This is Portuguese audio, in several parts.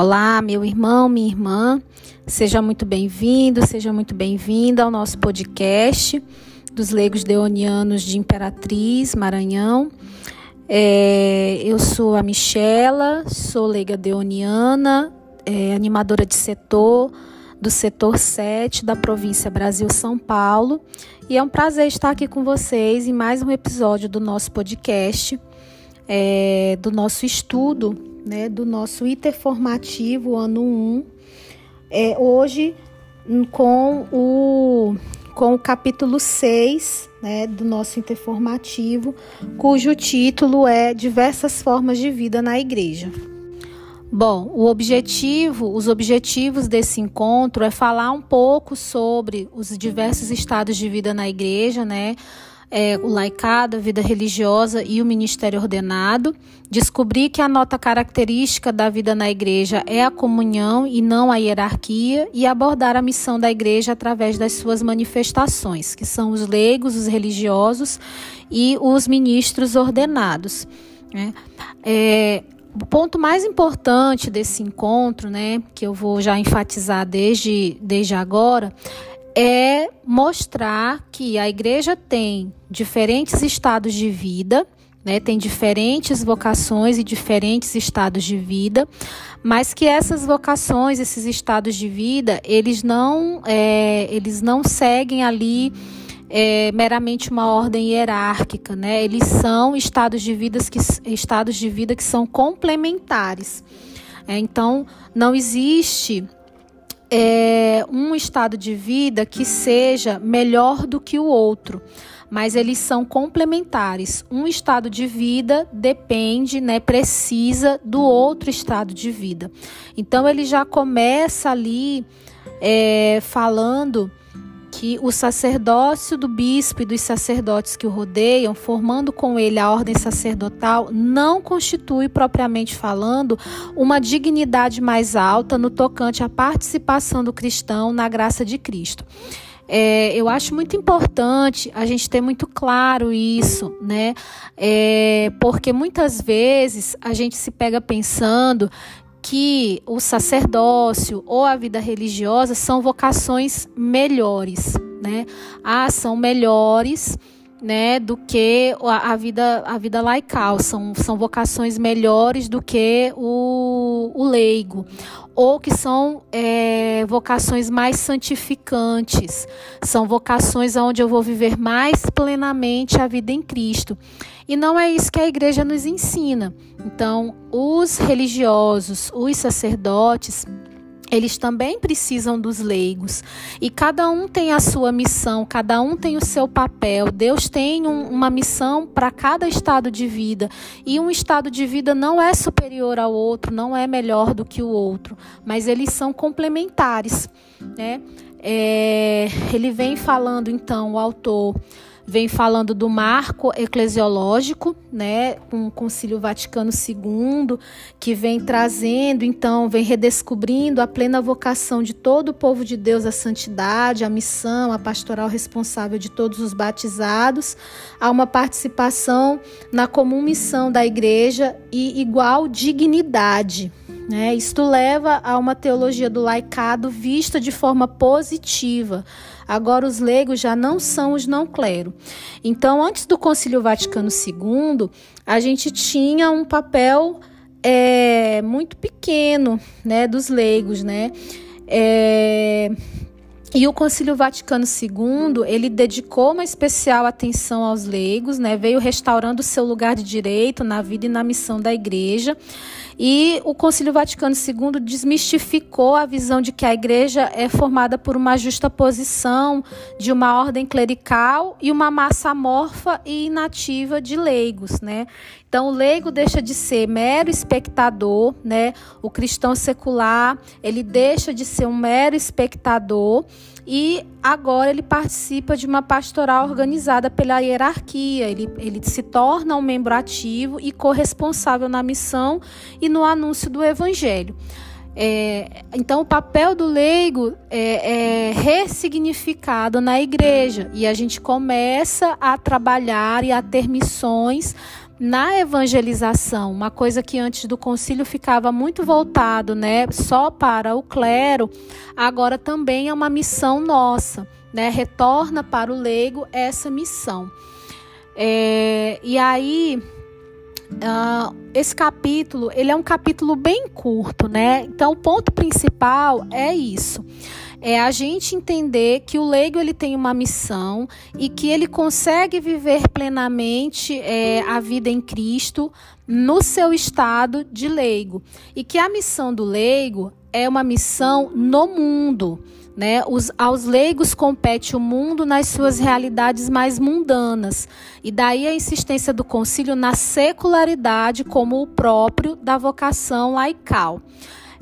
Olá, meu irmão, minha irmã, seja muito bem-vindo, seja muito bem-vinda ao nosso podcast dos Leigos Deonianos de Imperatriz, Maranhão. É, eu sou a Michela, sou leiga deoniana, é, animadora de setor do setor 7 da província Brasil-São Paulo, e é um prazer estar aqui com vocês em mais um episódio do nosso podcast, é, do nosso estudo né, do nosso ITER formativo ano 1, é, hoje com o, com o capítulo 6 né, do nosso interformativo, cujo título é Diversas Formas de Vida na Igreja. Bom, o objetivo, os objetivos desse encontro é falar um pouco sobre os diversos estados de vida na igreja, né? É, o laicado, a vida religiosa e o ministério ordenado. Descobrir que a nota característica da vida na igreja é a comunhão e não a hierarquia, e abordar a missão da igreja através das suas manifestações, que são os leigos, os religiosos e os ministros ordenados. Né? É, o ponto mais importante desse encontro, né, que eu vou já enfatizar desde, desde agora, é mostrar que a igreja tem diferentes estados de vida, né, tem diferentes vocações e diferentes estados de vida, mas que essas vocações, esses estados de vida, eles não, é, eles não seguem ali é, meramente uma ordem hierárquica, né? Eles são estados de, vidas que, estados de vida que são complementares. É, então, não existe é, um estado de vida que seja melhor do que o outro, mas eles são complementares. Um estado de vida depende, né, precisa do outro estado de vida. Então ele já começa ali é, falando que o sacerdócio do bispo e dos sacerdotes que o rodeiam, formando com ele a ordem sacerdotal, não constitui, propriamente falando, uma dignidade mais alta no tocante à participação do cristão na graça de Cristo. É, eu acho muito importante a gente ter muito claro isso, né? É, porque muitas vezes a gente se pega pensando que o sacerdócio ou a vida religiosa são vocações melhores, né? Ah, são melhores, né, do que a, a vida a vida laical, são, são vocações melhores do que o, o leigo, ou que são é, vocações mais santificantes, são vocações onde eu vou viver mais plenamente a vida em Cristo. E não é isso que a igreja nos ensina. Então, os religiosos, os sacerdotes, eles também precisam dos leigos. E cada um tem a sua missão, cada um tem o seu papel. Deus tem um, uma missão para cada estado de vida. E um estado de vida não é superior ao outro, não é melhor do que o outro, mas eles são complementares. Né? É, ele vem falando, então, o autor vem falando do marco eclesiológico, né, com o Concílio Vaticano II, que vem trazendo, então, vem redescobrindo a plena vocação de todo o povo de Deus à santidade, a missão, a pastoral responsável de todos os batizados, a uma participação na comum missão da igreja e igual dignidade. Né? Isto leva a uma teologia do laicado vista de forma positiva Agora, os leigos já não são os não clero. Então, antes do Concílio Vaticano II, a gente tinha um papel é, muito pequeno né, dos leigos, né? É, e o Concílio Vaticano II, ele dedicou uma especial atenção aos leigos, né? Veio restaurando seu lugar de direito na vida e na missão da igreja. E o Concílio Vaticano II desmistificou a visão de que a igreja é formada por uma justa posição de uma ordem clerical e uma massa amorfa e inativa de leigos, né? Então, o leigo deixa de ser mero espectador, né? O cristão secular, ele deixa de ser um mero espectador e agora ele participa de uma pastoral organizada pela hierarquia. Ele, ele se torna um membro ativo e corresponsável na missão e no anúncio do evangelho. É, então, o papel do leigo é, é, ressignificado na igreja e a gente começa a trabalhar e a ter missões na evangelização, uma coisa que antes do concílio ficava muito voltado, né, só para o clero, agora também é uma missão nossa, né, retorna para o leigo essa missão. É, e aí, uh, esse capítulo, ele é um capítulo bem curto, né? Então, o ponto principal é isso é a gente entender que o leigo ele tem uma missão e que ele consegue viver plenamente é, a vida em Cristo no seu estado de leigo e que a missão do leigo é uma missão no mundo. Né? Os, aos leigos compete o mundo nas suas realidades mais mundanas. E daí a insistência do concílio na secularidade como o próprio da vocação laical.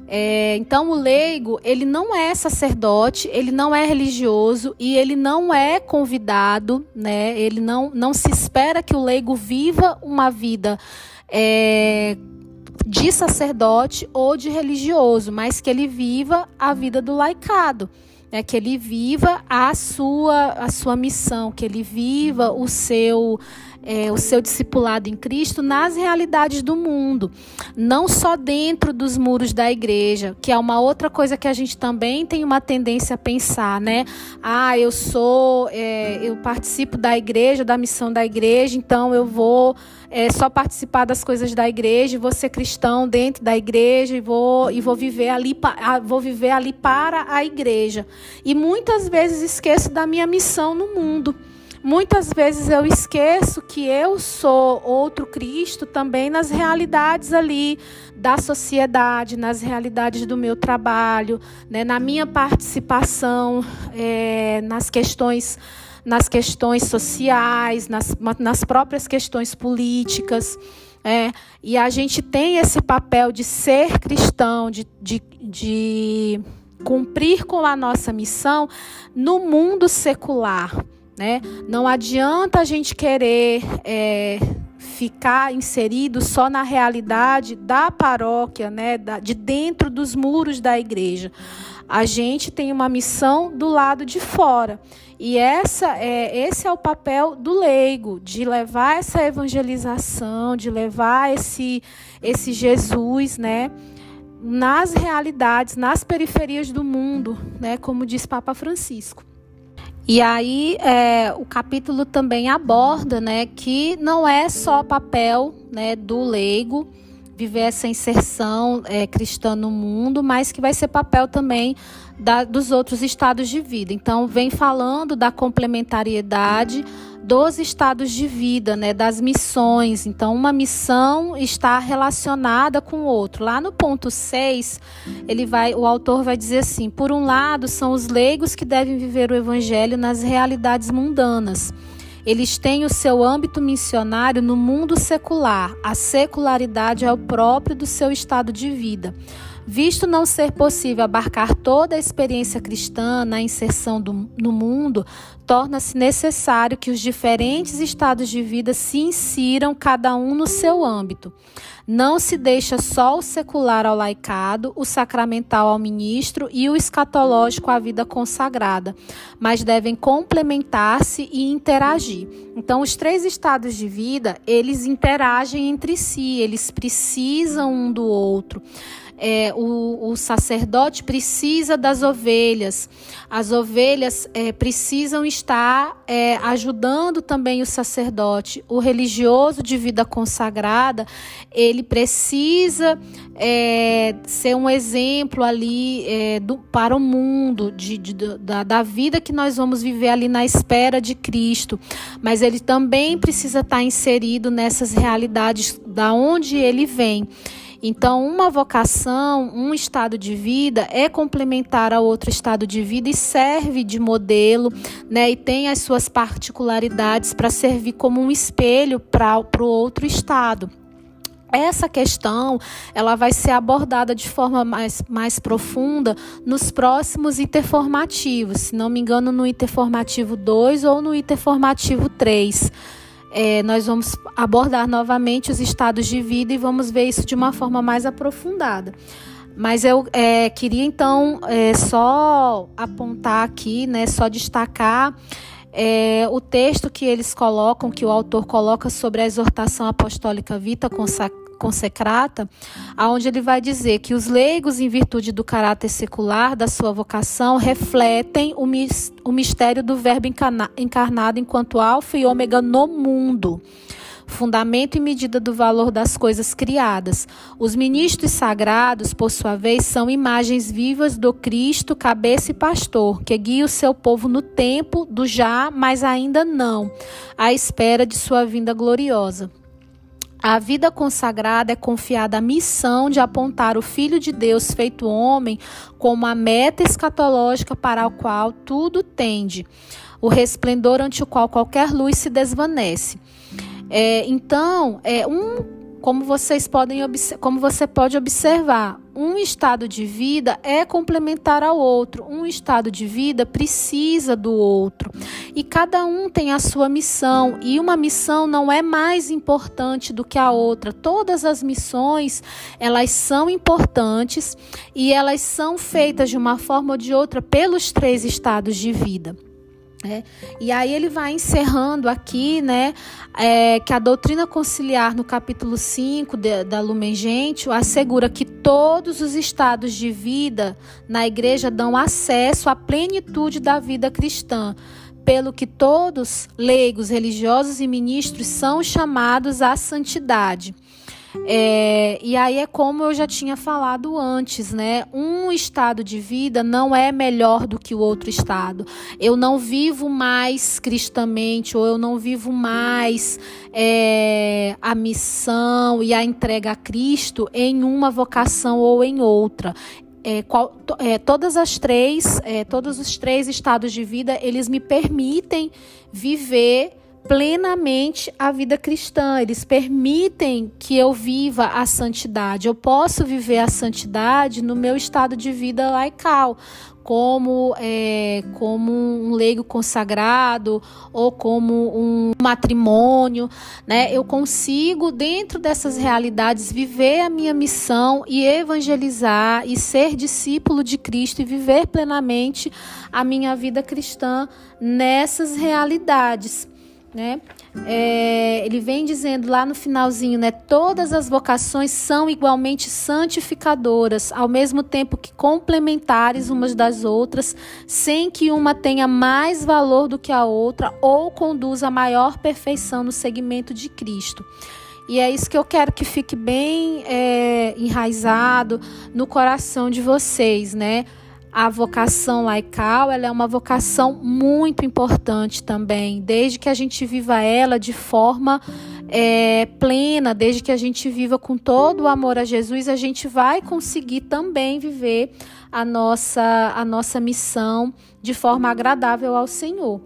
É, então, o leigo, ele não é sacerdote, ele não é religioso e ele não é convidado, né? Ele não, não se espera que o leigo viva uma vida é, de sacerdote ou de religioso, mas que ele viva a vida do laicado. Né, que ele viva a sua, a sua missão, que ele viva o seu é, o seu discipulado em Cristo nas realidades do mundo, não só dentro dos muros da igreja, que é uma outra coisa que a gente também tem uma tendência a pensar, né? Ah, eu sou, é, eu participo da igreja, da missão da igreja, então eu vou é, só participar das coisas da igreja, vou ser cristão dentro da igreja e vou, e vou viver ali, vou viver ali para a igreja. E muitas vezes esqueço da minha missão no mundo. Muitas vezes eu esqueço que eu sou outro Cristo também nas realidades ali da sociedade, nas realidades do meu trabalho, né, na minha participação é, nas questões nas questões sociais, nas, nas próprias questões políticas. É, e a gente tem esse papel de ser cristão, de, de, de cumprir com a nossa missão no mundo secular. Né? Não adianta a gente querer é, ficar inserido só na realidade da paróquia, né? Da, de dentro dos muros da igreja. A gente tem uma missão do lado de fora. E essa é, esse é o papel do leigo, de levar essa evangelização, de levar esse, esse Jesus, né? nas realidades, nas periferias do mundo, né, como diz Papa Francisco. E aí é, o capítulo também aborda né, que não é só papel né, do leigo viver essa inserção é, cristã no mundo, mas que vai ser papel também da, dos outros estados de vida. Então, vem falando da complementariedade dos estados de vida, né, das missões. Então, uma missão está relacionada com o outro. Lá no ponto 6, ele vai, o autor vai dizer assim: por um lado, são os leigos que devem viver o evangelho nas realidades mundanas. Eles têm o seu âmbito missionário no mundo secular. A secularidade é o próprio do seu estado de vida. Visto não ser possível abarcar toda a experiência cristã na inserção do, no mundo, torna-se necessário que os diferentes estados de vida se insiram cada um no seu âmbito. Não se deixa só o secular ao laicado, o sacramental ao ministro e o escatológico à vida consagrada, mas devem complementar-se e interagir. Então, os três estados de vida, eles interagem entre si, eles precisam um do outro é, o, o, sacerdote precisa das ovelhas, as ovelhas é, precisam estar é, ajudando também o sacerdote. O religioso de vida consagrada, ele precisa é, ser um exemplo ali é, do, para o mundo, de, de, da, da vida que nós vamos viver ali na espera de Cristo, mas ele também precisa estar inserido nessas realidades da onde ele vem. Então, uma vocação, um estado de vida é complementar ao outro estado de vida e serve de modelo, né? E tem as suas particularidades para servir como um espelho para o outro estado. Essa questão ela vai ser abordada de forma mais, mais profunda nos próximos interformativos, se não me engano, no interformativo 2 ou no interformativo 3 é, nós vamos abordar novamente os estados de vida e vamos ver isso de uma forma mais aprofundada. Mas eu é, queria então é, só apontar aqui, né, só destacar é, o texto que eles colocam, que o autor coloca sobre a exortação apostólica Vita consecrata, aonde ele vai dizer que os leigos, em virtude do caráter secular da sua vocação, refletem o, mis o mistério do Verbo encarnado enquanto alfa e ômega no mundo fundamento e medida do valor das coisas criadas. Os ministros sagrados, por sua vez, são imagens vivas do Cristo, cabeça e pastor, que guia o seu povo no tempo do já, mas ainda não, à espera de sua vinda gloriosa. A vida consagrada é confiada a missão de apontar o Filho de Deus feito homem como a meta escatológica para a qual tudo tende, o resplendor ante o qual qualquer luz se desvanece. É, então, é um como vocês podem como você pode observar, um estado de vida é complementar ao outro. Um estado de vida precisa do outro. E cada um tem a sua missão, e uma missão não é mais importante do que a outra. Todas as missões, elas são importantes e elas são feitas de uma forma ou de outra pelos três estados de vida. É, e aí ele vai encerrando aqui, né, é, que a doutrina conciliar no capítulo 5 de, da Lumen Gentium assegura que todos os estados de vida na igreja dão acesso à plenitude da vida cristã, pelo que todos, leigos, religiosos e ministros, são chamados à santidade. É, e aí é como eu já tinha falado antes, né? Um estado de vida não é melhor do que o outro estado. Eu não vivo mais cristamente, ou eu não vivo mais é, a missão e a entrega a Cristo em uma vocação ou em outra. É, qual, é, todas as três, é, todos os três estados de vida, eles me permitem viver plenamente a vida cristã, eles permitem que eu viva a santidade. Eu posso viver a santidade no meu estado de vida laical, como, é, como um leigo consagrado ou como um matrimônio, né? Eu consigo, dentro dessas realidades, viver a minha missão e evangelizar e ser discípulo de Cristo e viver plenamente a minha vida cristã nessas realidades né? É, ele vem dizendo lá no finalzinho, né? Todas as vocações são igualmente santificadoras, ao mesmo tempo que complementares umas das outras, sem que uma tenha mais valor do que a outra ou conduza a maior perfeição no segmento de Cristo. E é isso que eu quero que fique bem é, enraizado no coração de vocês, né? A vocação laical ela é uma vocação muito importante também, desde que a gente viva ela de forma é, plena, desde que a gente viva com todo o amor a Jesus, a gente vai conseguir também viver a nossa, a nossa missão de forma agradável ao Senhor.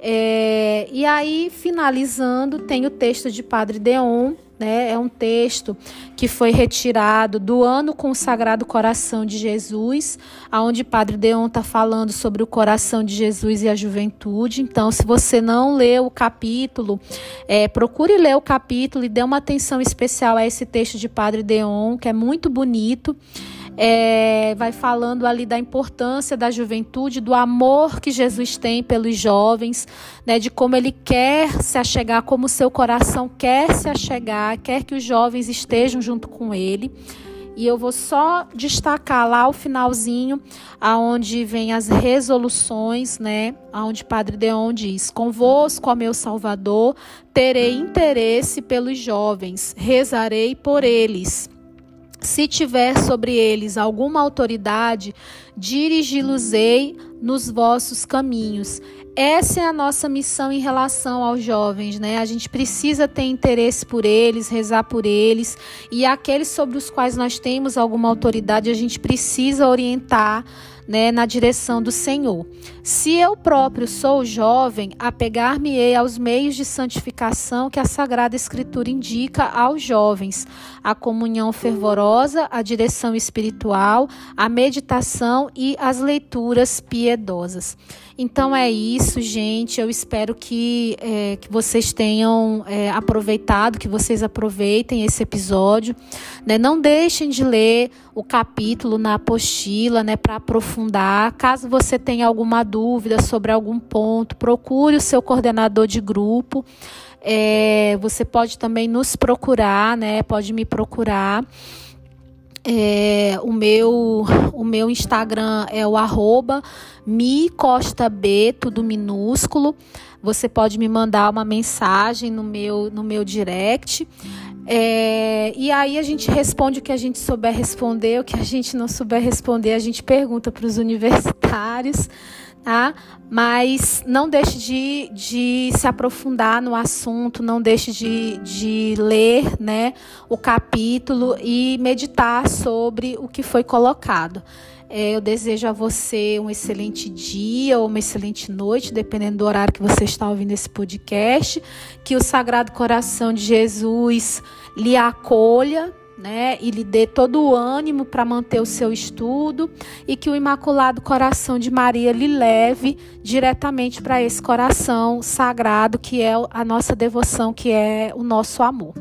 É, e aí, finalizando, tem o texto de Padre Deon, né? É um texto que foi retirado do ano consagrado Coração de Jesus, aonde Padre Deon está falando sobre o coração de Jesus e a juventude. Então, se você não leu o capítulo, é, procure ler o capítulo e dê uma atenção especial a esse texto de Padre Deon, que é muito bonito é, vai falando ali da importância da juventude, do amor que Jesus tem pelos jovens, né, de como ele quer se achegar, como seu coração quer se achegar, quer que os jovens estejam junto com ele. E eu vou só destacar lá o finalzinho, aonde vem as resoluções, né? Aonde Padre Deon diz: Convosco, ó meu Salvador, terei interesse pelos jovens, rezarei por eles. Se tiver sobre eles alguma autoridade, dirigi-los-ei nos vossos caminhos. Essa é a nossa missão em relação aos jovens, né? A gente precisa ter interesse por eles, rezar por eles, e aqueles sobre os quais nós temos alguma autoridade, a gente precisa orientar né, na direção do Senhor. Se eu próprio sou jovem, apegar-me-ei aos meios de santificação que a Sagrada Escritura indica aos jovens: a comunhão fervorosa, a direção espiritual, a meditação e as leituras piedosas. Então é isso, gente. Eu espero que, é, que vocês tenham é, aproveitado, que vocês aproveitem esse episódio. Né? Não deixem de ler o capítulo na apostila, né, para aprofundar. Caso você tenha alguma dúvida sobre algum ponto, procure o seu coordenador de grupo. É, você pode também nos procurar, né? Pode me procurar. É, o, meu, o meu Instagram é o arroba micostab, tudo minúsculo. Você pode me mandar uma mensagem no meu, no meu direct. É, e aí a gente responde o que a gente souber responder, o que a gente não souber responder, a gente pergunta para os universitários tá? Mas não deixe de, de se aprofundar no assunto, não deixe de, de ler né, o capítulo e meditar sobre o que foi colocado. É, eu desejo a você um excelente dia ou uma excelente noite, dependendo do horário que você está ouvindo esse podcast. Que o Sagrado Coração de Jesus lhe acolha né, e lhe dê todo o ânimo para manter o seu estudo e que o Imaculado Coração de Maria lhe leve diretamente para esse coração sagrado que é a nossa devoção, que é o nosso amor.